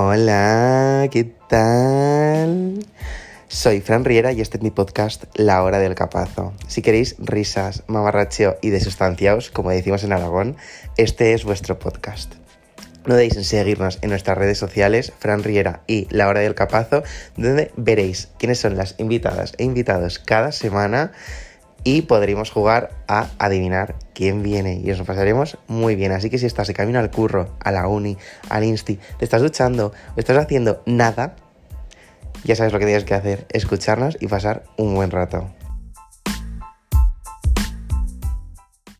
Hola, ¿qué tal? Soy Fran Riera y este es mi podcast La Hora del Capazo. Si queréis risas, mamarracheo y desustanciaos, como decimos en Aragón, este es vuestro podcast. No deis en seguirnos en nuestras redes sociales, Fran Riera y La Hora del Capazo, donde veréis quiénes son las invitadas e invitados cada semana y podremos jugar a adivinar quién viene y os lo pasaremos muy bien. Así que si estás de camino al curro, a la uni, al insti, te estás duchando o estás haciendo nada, ya sabes lo que tienes que hacer, escucharnos y pasar un buen rato.